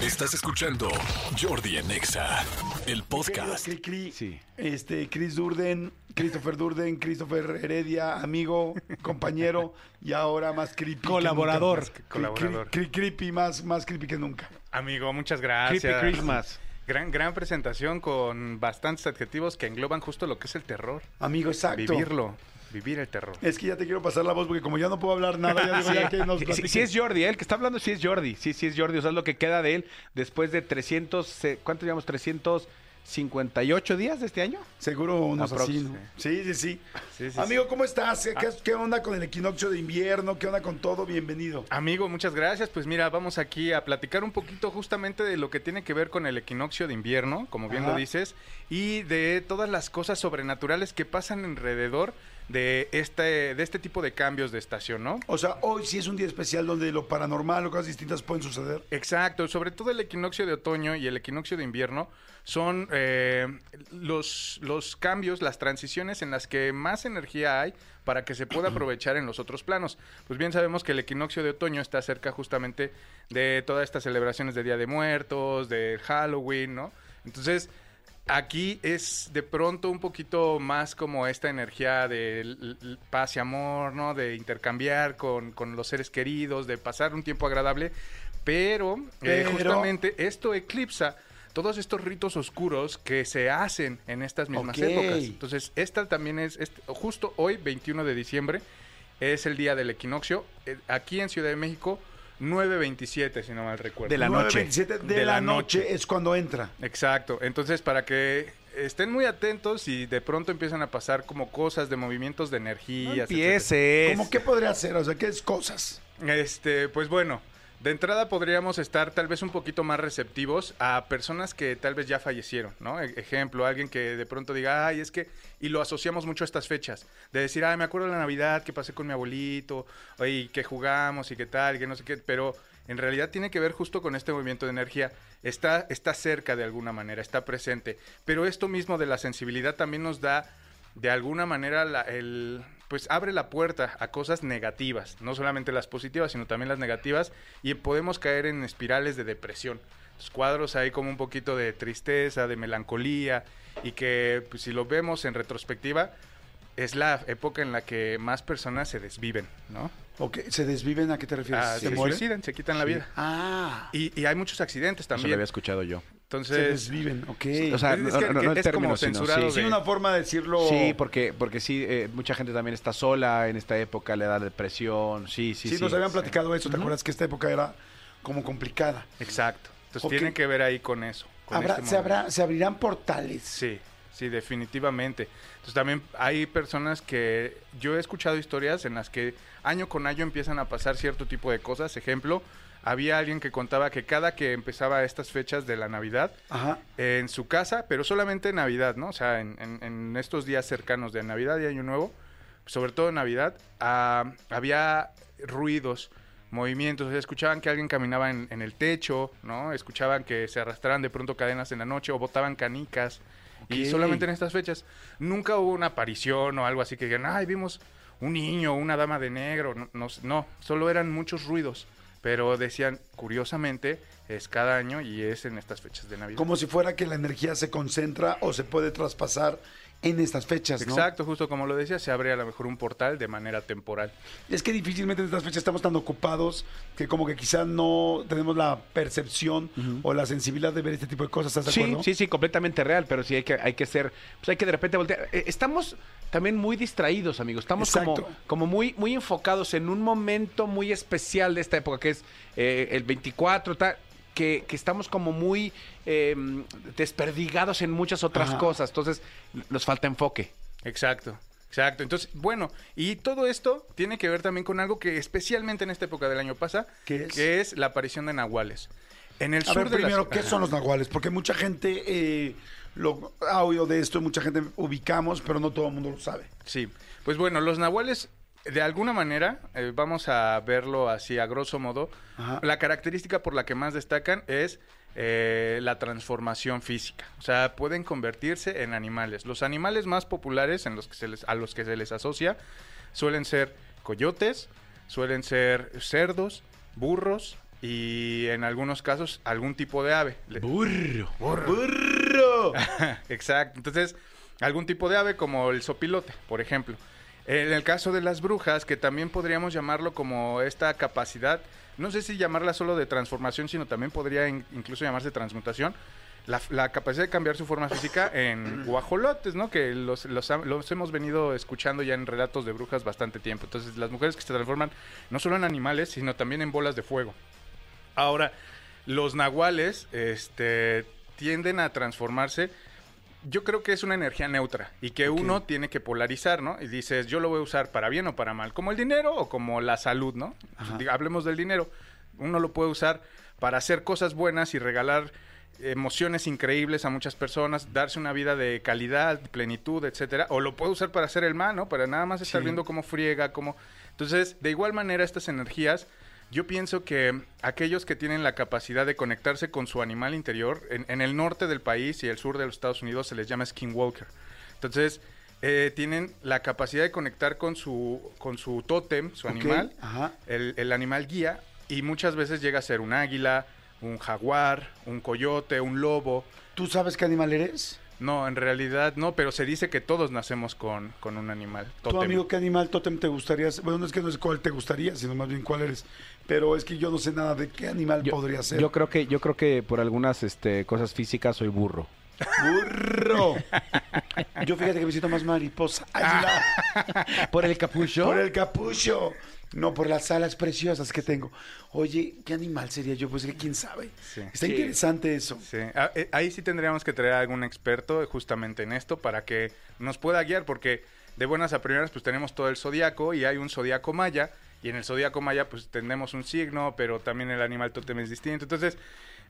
Estás escuchando Jordi en Exa, el podcast. Cri, cri, Sí. Este, Chris Durden, Christopher Durden, Christopher Heredia, amigo, compañero y ahora más creepy. que Colaborador. nunca. Colaborador. cri- cri- creepy, más, más creepy que nunca. Amigo, muchas gracias. Creepy Christmas. Gran, gran presentación con bastantes adjetivos que engloban justo lo que es el terror. Amigo, exacto. Vivirlo, vivir el terror. Es que ya te quiero pasar la voz porque como ya no puedo hablar nada, ya digo ya que nos Sí, sí, sí es Jordi, ¿eh? el que está hablando sí es Jordi, sí, sí es Jordi, o sea, es lo que queda de él después de 300, eh, ¿cuánto llevamos? 358 días de este año. Seguro unos Aprox, así, ¿no? Sí, sí, sí. Sí, sí, Amigo, ¿cómo estás? ¿Qué, qué onda con el equinoccio de invierno? ¿Qué onda con todo? Bienvenido. Amigo, muchas gracias. Pues mira, vamos aquí a platicar un poquito justamente de lo que tiene que ver con el equinoccio de invierno, como bien Ajá. lo dices, y de todas las cosas sobrenaturales que pasan alrededor de este, de este tipo de cambios de estación, ¿no? O sea, hoy sí es un día especial donde lo paranormal o cosas distintas pueden suceder. Exacto, sobre todo el equinoccio de otoño y el equinoccio de invierno son eh, los, los cambios, las transiciones en las que más energía hay para que se pueda aprovechar en los otros planos. Pues bien sabemos que el equinoccio de otoño está cerca justamente de todas estas celebraciones de Día de Muertos, de Halloween, ¿no? Entonces, Aquí es de pronto un poquito más como esta energía de paz y amor, ¿no? De intercambiar con, con los seres queridos, de pasar un tiempo agradable, pero, eh, justamente esto eclipsa todos estos ritos oscuros que se hacen en estas mismas épocas. Entonces, esta también es, este- justo hoy, 21 de diciembre, es el día del equinoccio. Eh, Aquí en Ciudad de México, 9.27, si no mal recuerdo. De la noche. 9:27 de, De la, la noche. noche. es cuando entra. Exacto. Entonces, para que estén muy atentos y de pronto empiezan a pasar como cosas de movimientos de energías. etcétera. Empieces. ¿Cómo qué podría ser? O sea, ¿qué es cosas? Este, pues bueno, de entrada podríamos estar tal vez un poquito más receptivos a personas que tal vez ya fallecieron, ¿no? E- ejemplo, alguien que de pronto diga, ay, es que, y lo asociamos mucho a estas fechas, de decir, ay, me acuerdo de la Navidad que pasé con mi abuelito, y que jugamos y que tal, que no sé qué, pero en realidad tiene que ver justo con este movimiento de energía. Está, está cerca de alguna manera, está presente. Pero esto mismo de la sensibilidad también nos da de alguna manera la- el pues abre la puerta a cosas negativas, no solamente las positivas, sino también las negativas y podemos caer en espirales de depresión. Los cuadros ahí como un poquito de tristeza, de melancolía y que pues, si lo vemos en retrospectiva es la época en la que más personas se desviven, ¿no? Ok, ¿Se desviven? ¿A qué te refieres? Ah, ¿Se se suicidan, se quitan la vida. Ah, Y, y hay muchos accidentes Eso lo también. había escuchado yo. Se Entonces, desviven, ok. O sea, Es no, que- no, no que el es término, como sino, censurado sí. sí, una forma de decirlo... Sí, porque, porque sí, eh, mucha gente también está sola en esta época, le da depresión, sí, sí, Sí, sí. nos habían platicado eso, ¿te acuerdas que esta época era como complicada? exacto. Entonces Ok. tiene que ver ahí con eso. con Habrá, este se, habrá, se abrirán portales. Sí, sí, definitivamente. Entonces también hay personas que yo he escuchado historias en las que año con año empiezan a pasar cierto tipo de cosas. Ejemplo, había alguien que contaba que cada que empezaba estas fechas de la Navidad, Ajá. en su casa, pero solamente en Navidad, ¿no? O sea, en, en- en estos días cercanos de Navidad y Año Nuevo, sobre todo en Navidad, ah, había ruidos, movimientos, o sea, escuchaban que alguien caminaba en, en el techo, ¿no? Escuchaban que se arrastraban de pronto cadenas en la noche o botaban canicas. Y solamente en estas fechas. Nunca hubo una aparición o algo así que digan, ay, vimos un niño, una dama de negro. No, no, no, solo eran muchos ruidos. Pero decían, curiosamente, es cada año y es en estas fechas de Navidad. Como si fuera que la energía se concentra o se puede traspasar en estas fechas, ¿no? Exacto, justo como lo decía, se abre a lo mejor un portal de manera temporal. Es que difícilmente en estas fechas estamos tan ocupados que como que quizá no tenemos la percepción o la sensibilidad de ver este tipo de cosas, ¿estás de Sí, acuerdo? sí, sí, completamente real, pero sí hay que, hay que ser, pues hay que de repente voltear. Eh, Estamos también muy distraídos, amigos. Estamos como, como muy, muy enfocados en un momento muy especial de esta época, que es eh, el 24, tal, que, que estamos como muy eh, desperdigados en muchas otras Ajá. cosas. Entonces, nos falta enfoque. Exacto. Exacto, entonces, bueno, y todo esto tiene que ver también con algo que especialmente en esta época del año pasa, ¿Qué es? que es la aparición de nahuales. En el A sur ver, de primero, ¿qué Ajá. son los nahuales? Porque mucha gente eh, lo ha oído de esto, mucha gente ubicamos, pero no todo el mundo lo sabe. Sí, pues bueno, los nahuales, de alguna manera, eh, vamos a verlo así a grosso modo, Ajá. la característica por la que más destacan es eh, la transformación física. O sea, pueden convertirse en animales. Los animales más populares en los que se les, a los que se les asocia suelen ser coyotes, suelen ser cerdos, burros y en algunos casos algún tipo de ave. Le- Burro. ¡Burro! Exacto. Entonces, algún tipo de ave como el sopilote, por ejemplo. En el caso de las brujas, que también podríamos llamarlo como esta capacidad, no sé si llamarla solo de transformación, sino también podría in- incluso llamarse transmutación, la, la capacidad de cambiar su forma física en guajolotes, ¿no? Que los, los, los hemos venido escuchando ya en relatos de brujas bastante tiempo. Entonces, las mujeres que se transforman no solo en animales, sino también en bolas de fuego. Ahora, los nahuales este, tienden a transformarse. Yo creo que es una energía neutra y que uno tiene que polarizar, ¿no? Y dices, yo lo voy a usar para bien o para mal, como el dinero o como la salud, ¿no? Hablemos del dinero. Uno lo puede usar para hacer cosas buenas y regalar emociones increíbles a muchas personas, darse una vida de calidad, plenitud, etcétera, o lo puede usar para hacer el mal, ¿no? Para nada más estar Sí. viendo cómo friega, cómo Entonces, de igual manera estas energías yo pienso que aquellos que tienen la capacidad de conectarse con su animal interior, en, en el norte del país y el sur de los Estados Unidos se les llama skinwalker. Entonces, eh, tienen la capacidad de conectar con su, con su tótem, su animal, Ajá. el, el animal guía, y muchas veces llega a ser un águila, un jaguar, un coyote, un lobo. ¿Tú sabes qué animal eres? No, en realidad no, pero se dice que todos nacemos con, con un animal. ¿Tu tótem. amigo qué animal tótem te gustaría? Bueno, no es que no es cuál te gustaría, sino más bien cuál eres. Pero es que yo no sé nada de qué animal Yo, podría ser. yo creo que yo creo que por algunas este, cosas físicas soy burro. ¡Burro! Yo fíjate que me siento más mariposa. Águila. ¿Por el capucho? Por el capucho. No, por las alas preciosas que tengo. Oye, ¿qué animal sería yo? Pues que quién sabe. Sí. Está Sí. interesante eso. Sí, ah, eh, ahí sí tendríamos que traer a algún experto justamente en esto para que nos pueda guiar, porque de buenas a primeras pues tenemos todo el zodiaco y hay un zodiaco maya, y en el zodiaco maya pues tenemos un signo, pero también el animal tótem es distinto, entonces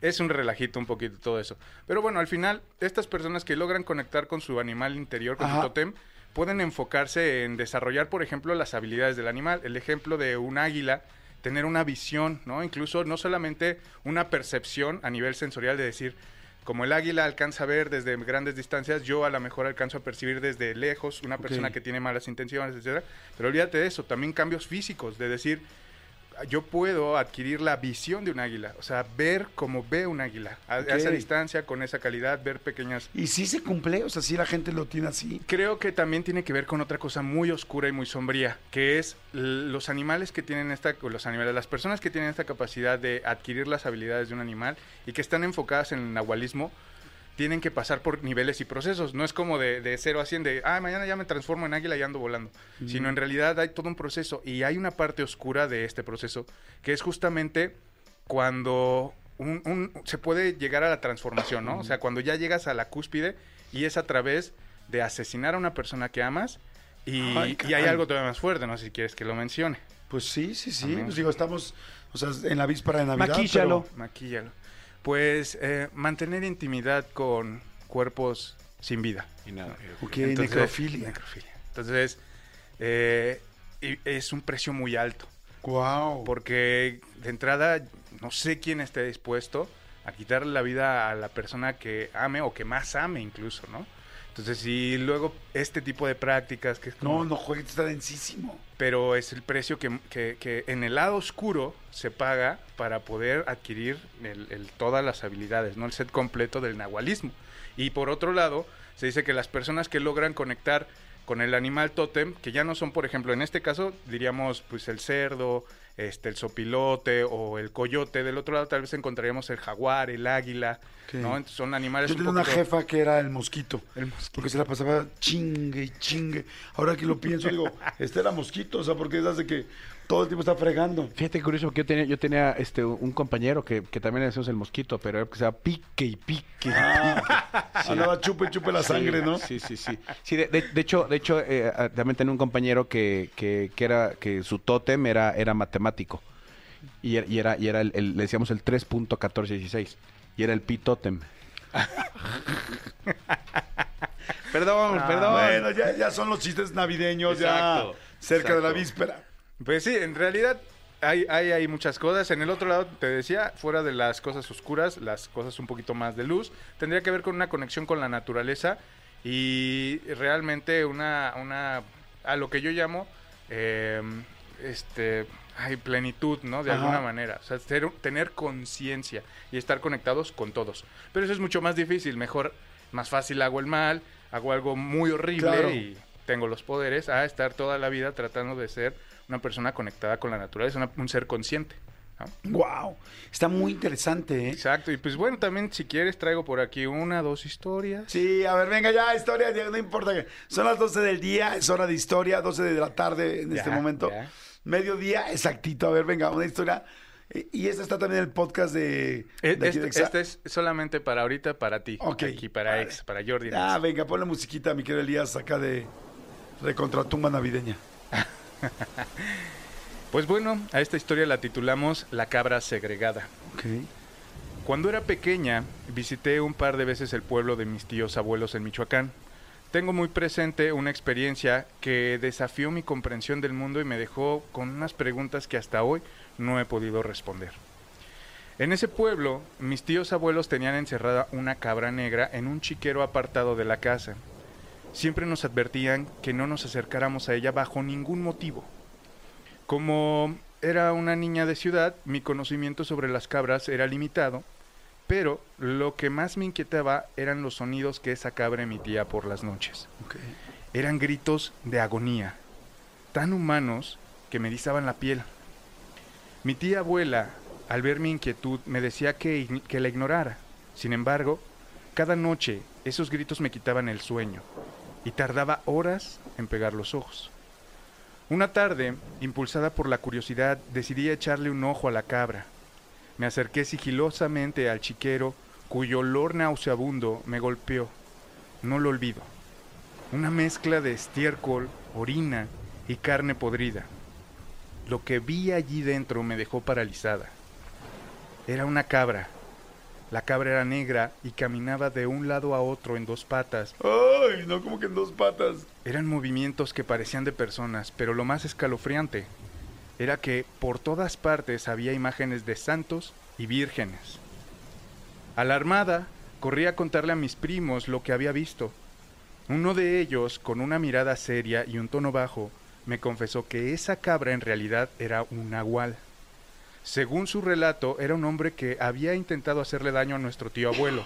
es un relajito un poquito todo eso. Pero bueno, al final, estas personas que logran conectar con su animal interior, con Ajá. su tótem, pueden enfocarse en desarrollar, por ejemplo, las habilidades del animal. El ejemplo de un águila, tener una visión, ¿no? Incluso no solamente una percepción a nivel sensorial de decir, como el águila alcanza a ver desde grandes distancias, yo a lo mejor alcanzo a percibir desde lejos una persona que tiene malas intenciones, etcétera. Pero olvídate de eso, también cambios físicos, de decir, yo puedo adquirir la visión de un águila, o sea, ver como ve un águila, a, a esa distancia, con esa calidad, ver pequeñas Y sí se cumple, o sea, sí la gente lo tiene así. Creo que también tiene que ver con otra cosa muy oscura y muy sombría, que es los animales que tienen esta, o los animales, las personas que tienen esta capacidad de adquirir las habilidades de un animal y que están enfocadas en el nahualismo, tienen que pasar por niveles y procesos. No es como de, de 0 a 100, de, ah, mañana ya me transformo en águila y ando volando. Sino en realidad hay todo un proceso y hay una parte oscura de este proceso, que es justamente cuando un- un- se puede llegar a la transformación, ¿no? O sea, cuando ya llegas a la cúspide y es a través de asesinar a una persona que amas y, Ay, y hay algo todavía más fuerte, no sé si quieres que lo mencione. Pues sí, sí, sí. Pues digo, estamos, o sea, en la víspera de Navidad. Maquíllalo. pero- Maquíllalo. Pues eh, mantener intimidad con cuerpos sin vida. Y nada. Ok, Entonces- necrofilia. necrofilia. Entonces, eh, es un precio muy alto. Wow. Porque de entrada, no sé quién esté dispuesto a quitarle la vida a la persona que ame o que más ame incluso, ¿no? Entonces, si luego este tipo de prácticas que es como- No, no juegues, está densísimo. pero es el precio que, que- que en el lado oscuro se paga para poder adquirir el- el- todas las habilidades, no el set completo del nahualismo. Y por otro lado, se dice que las personas que logran conectar con el animal tótem, que ya no son, por ejemplo, en este caso, diríamos, pues el cerdo, este, el sopilote o el coyote. Del otro lado tal vez encontraríamos el jaguar, el águila. ¿no? Entonces, son animales Yo un tenía una poquito- jefa que era el mosquito. El mosquito. Porque se la pasaba chingue y chingue. Ahora que lo pienso, digo, este era mosquito, o sea, porque es hace que todo el tiempo está fregando. Fíjate que curioso que yo tenía, yo tenía este un compañero que, que también le decíamos el mosquito, pero era que se llama pique y pique. y Ah, andaba chupe, chupe la sangre, ¿no? Sí, sí, sí. Sí, de, de- de hecho, de hecho eh, ah, también tenía un compañero que, que, que era que su tótem era, era matemático. Y era, y era, y era el, el- le decíamos el 3.1416. Y era el pi tótem. perdón, Ah, perdón. Bueno, ya, ya son los chistes navideños, Exacto, ya cerca de la víspera. Pues sí, en realidad hay, hay, hay muchas cosas. En el otro lado, te decía, fuera de las cosas oscuras, las cosas un poquito más de luz, tendría que ver con una conexión con la naturaleza y realmente una, una a lo que yo llamo, eh, este, ay, plenitud, ¿no? De Ajá. alguna manera. O sea, ser- tener conciencia y estar conectados con todos. Pero eso es mucho más difícil. Mejor, más fácil hago el mal, hago algo muy horrible Claro. y tengo los poderes a estar toda la vida tratando de ser una persona conectada con la naturaleza, una- un ser consciente. ¿no? Wow. Está muy interesante, ¿eh? Exacto. Y pues bueno, también si quieres traigo por aquí una, dos historias. Sí, a ver, venga ya, historia, ya, no importa. que- Son las 12 del día, es hora de historia, 12 de la tarde en Ya, este momento. ya. Mediodía, exactito. A ver, venga, una historia. Eh, Y esta está también en el podcast de... E- de Este, este es solamente para ahorita, para ti. Ok. Aquí, para Vale. Ex, para Jordi. Ah, Nex. venga, ponle musiquita, mi querido Elías, acá de recontratumba navideña. Pues bueno, a esta historia la titulamos La cabra segregada. Ok. Cuando era pequeña, visité un par de veces el pueblo de mis tíos abuelos en Michoacán. Tengo muy presente una experiencia que desafió mi comprensión del mundo y me dejó con unas preguntas que hasta hoy no he podido responder. En ese pueblo, mis tíos abuelos tenían encerrada una cabra negra en un chiquero apartado de la casa. Siempre nos advertían que no nos acercáramos a ella bajo ningún motivo. Como era una niña de ciudad, mi conocimiento sobre las cabras era limitado, pero lo que más me inquietaba eran los sonidos que esa cabra emitía por las noches. Eran gritos de agonía, tan humanos que me erizaban la piel. Mi tía abuela, al ver mi inquietud, me decía que, que la ignorara. Sin embargo, cada noche esos gritos me quitaban el sueño y tardaba horas en pegar los ojos. Una tarde, impulsada por la curiosidad, decidí echarle un ojo a la cabra. Me acerqué sigilosamente al chiquero, cuyo olor nauseabundo me golpeó. No lo olvido. Una mezcla de estiércol, orina y carne podrida. Lo que vi allí dentro me dejó paralizada. Era una cabra. La cabra era negra y caminaba de un lado a otro en dos patas. Ay, no, como que en dos patas. Eran movimientos que parecían de personas, pero lo más escalofriante era que por todas partes había imágenes de santos y vírgenes. Alarmada, corrí a contarle a mis primos lo que había visto. Uno de ellos, con una mirada seria y un tono bajo, me confesó que esa cabra en realidad era un nahual. Según su relato, era un hombre que había intentado hacerle daño a nuestro tío abuelo,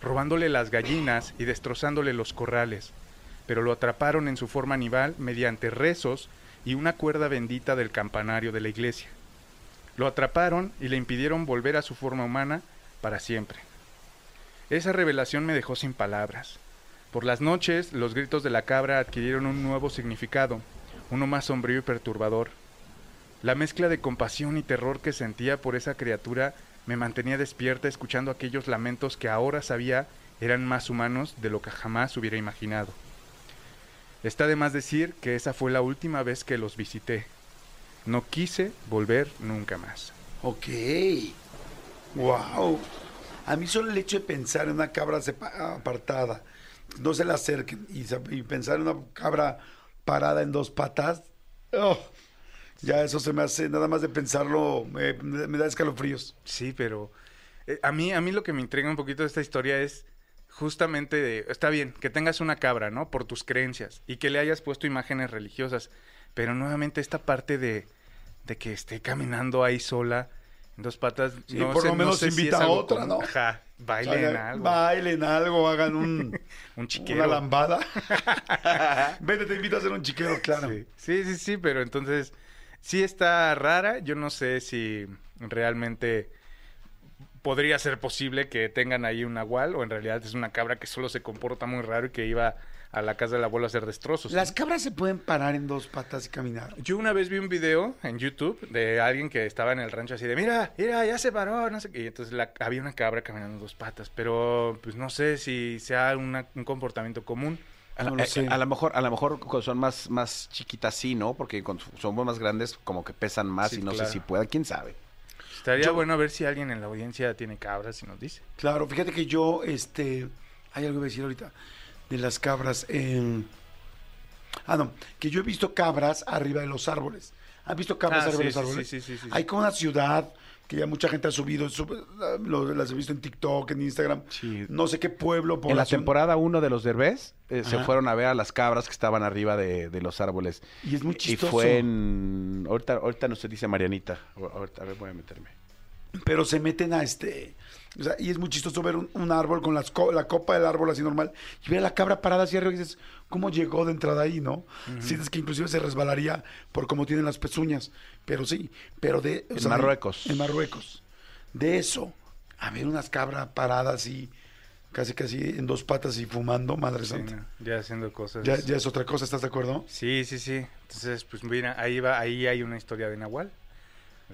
robándole las gallinas y destrozándole los corrales, pero lo atraparon en su forma animal mediante rezos y una cuerda bendita del campanario de la iglesia. Lo atraparon y le impidieron volver a su forma humana para siempre. Esa revelación me dejó sin palabras. Por las noches, los gritos de la cabra adquirieron un nuevo significado, uno más sombrío y perturbador. La mezcla de compasión y terror que sentía por esa criatura me mantenía despierta escuchando aquellos lamentos que ahora sabía eran más humanos de lo que jamás hubiera imaginado. Está de más decir que esa fue la última vez que los visité. No quise volver nunca más. Ok. Wow. A mí solo el hecho de pensar en una cabra apartada, no se le acerquen y, sa- y pensar en una cabra parada en dos patas, oh, ya eso se me hace, nada más de pensarlo, me da escalofríos. Sí, pero eh, a mí a mí lo que me intriga un poquito de esta historia es justamente de, está bien que tengas una cabra, ¿no? Por tus creencias y que le hayas puesto imágenes religiosas, pero nuevamente esta parte de de que esté caminando ahí sola en dos patas, Sí, no por sé- lo no menos sé invita a otra, común. ¿no? Ajá, bailen algo, Bailen algo, hagan un, un chiquero. una lambada. Vete, te invito a hacer un chiquero, claro. Sí, sí, sí, sí, pero entonces sí está rara. Yo no sé si realmente podría ser posible que tengan ahí un nahual o en realidad es una cabra que solo se comporta muy raro y que iba a la casa del abuelo a hacer destrozos. Las cabras se pueden parar en dos patas y caminar. Yo una vez vi un video en YouTube de alguien que estaba en el rancho así de, mira, mira, ya se paró, no sé qué. Y entonces la- había una cabra caminando en dos patas, pero pues no sé si sea una- un comportamiento común. A, No lo eh, sé. a lo mejor, a lo mejor son más, más chiquitas, sí, ¿no? Porque cuando somos más grandes, como que pesan más Sí, y no claro. sé si pueda, quién sabe. Estaría Yo- bueno ver si alguien en la audiencia tiene cabras y nos dice. Claro, fíjate que yo, este, hay algo que decir ahorita de las cabras. en- Ah, no, que yo he visto cabras arriba de los árboles. ¿Has visto cabras Ah, arriba de los árboles? sí, sí, sí, sí. Hay como una ciudad que ya mucha gente ha subido, sub- lo- las he visto en TikTok, en Instagram, Sí. no sé qué pueblo, En la temporada 1 de los Derbez eh, se fueron a ver a las cabras que estaban arriba de, de los árboles. Y es muy Y chistoso. fue en... Ahorita, ahorita no se dice Marianita. Ahorita, a ver, voy a meterme. pero se meten a este. O sea, y es muy chistoso ver un, un árbol con las co- la copa del árbol así normal y ver a la cabra parada así arriba y dices, ¿cómo llegó de entrada ahí, no? Sientes que inclusive se resbalaría por cómo tienen las pezuñas. Pero sí, pero de. o En sea, Marruecos. En Marruecos. De eso, a ver unas cabras paradas así, casi casi en dos patas y fumando, madre Sí, santa. ya haciendo cosas. Ya, ya es otra cosa, ¿estás de acuerdo? Sí, sí, sí. Entonces, pues mira, ahí va, ahí hay una historia de Nahual.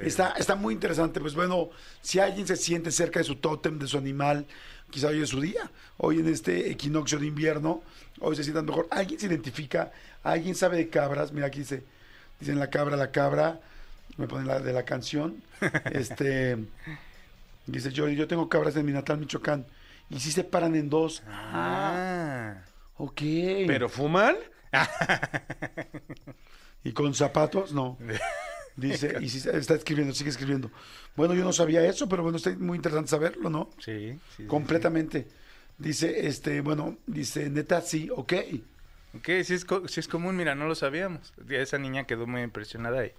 Está, está muy interesante. Pues bueno, si alguien se siente cerca de su tótem, de su animal, quizá hoy es su día. Hoy en este equinoccio de invierno, hoy se sientan mejor. Alguien se identifica, alguien sabe de cabras. Mira, aquí dice, dicen la cabra, la cabra. Me ponen la de la canción. Este, dice yo, yo tengo cabras en mi natal Michoacán. Y si se paran en dos. Ah, Ah. ok. ¿Pero fuman? ¿Y con zapatos? No. Dice, y si está escribiendo, sigue escribiendo. Bueno, yo no sabía eso, pero bueno, está muy interesante saberlo, ¿no? Sí, sí, sí, Completamente. Dice, este, bueno, dice, neta, sí, ok. Ok, sí es, co- sí es común, mira, no lo sabíamos. Esa niña quedó muy impresionada y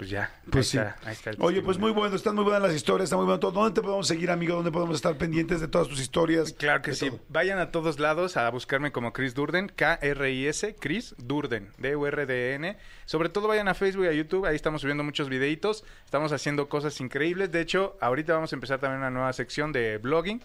pues ya. Pues sí. ahí Está, ahí está Oye, pues muy bueno, están muy buenas las historias, está muy bueno todo. ¿Dónde te podemos seguir, amigo? ¿Dónde podemos estar pendientes de todas tus historias? Claro que sí. todo. Vayan a todos lados a buscarme como Chris Durden, K-R-I-S, Chris Durden, D-U-R-D-N. Sobre todo vayan a Facebook y a YouTube, ahí estamos subiendo muchos videitos, estamos haciendo cosas increíbles. De hecho, ahorita vamos a empezar también una nueva sección de blogging.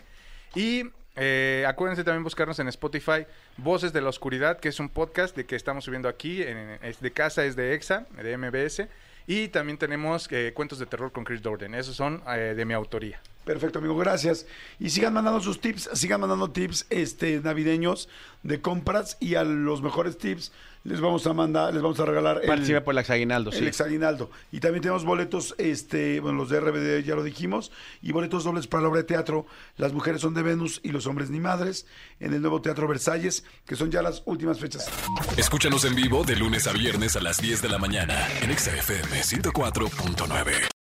Y eh, acuérdense también buscarnos en Spotify, Voces de la Oscuridad, que es un podcast de que estamos subiendo aquí, en- es de casa, es de EXA, de MBS. Y también tenemos eh, Cuentos de Terror con Chris Durden, esos son eh, de mi autoría. Perfecto, amigo, gracias. Y sigan mandando sus tips, sigan mandando tips este, navideños de compras y a los mejores tips les vamos a mandar, les vamos a regalar el, Participe por el Exaguinaldo, el sí. exaguinaldo. Y también tenemos boletos, este, bueno, los de RBD ya lo dijimos, y boletos dobles para la obra de teatro Las mujeres son de Venus y los hombres ni madres, en el nuevo Teatro Versalles, que son ya las últimas fechas. Escúchanos en vivo de lunes a viernes a las 10 de la mañana en Exa FM 104.9.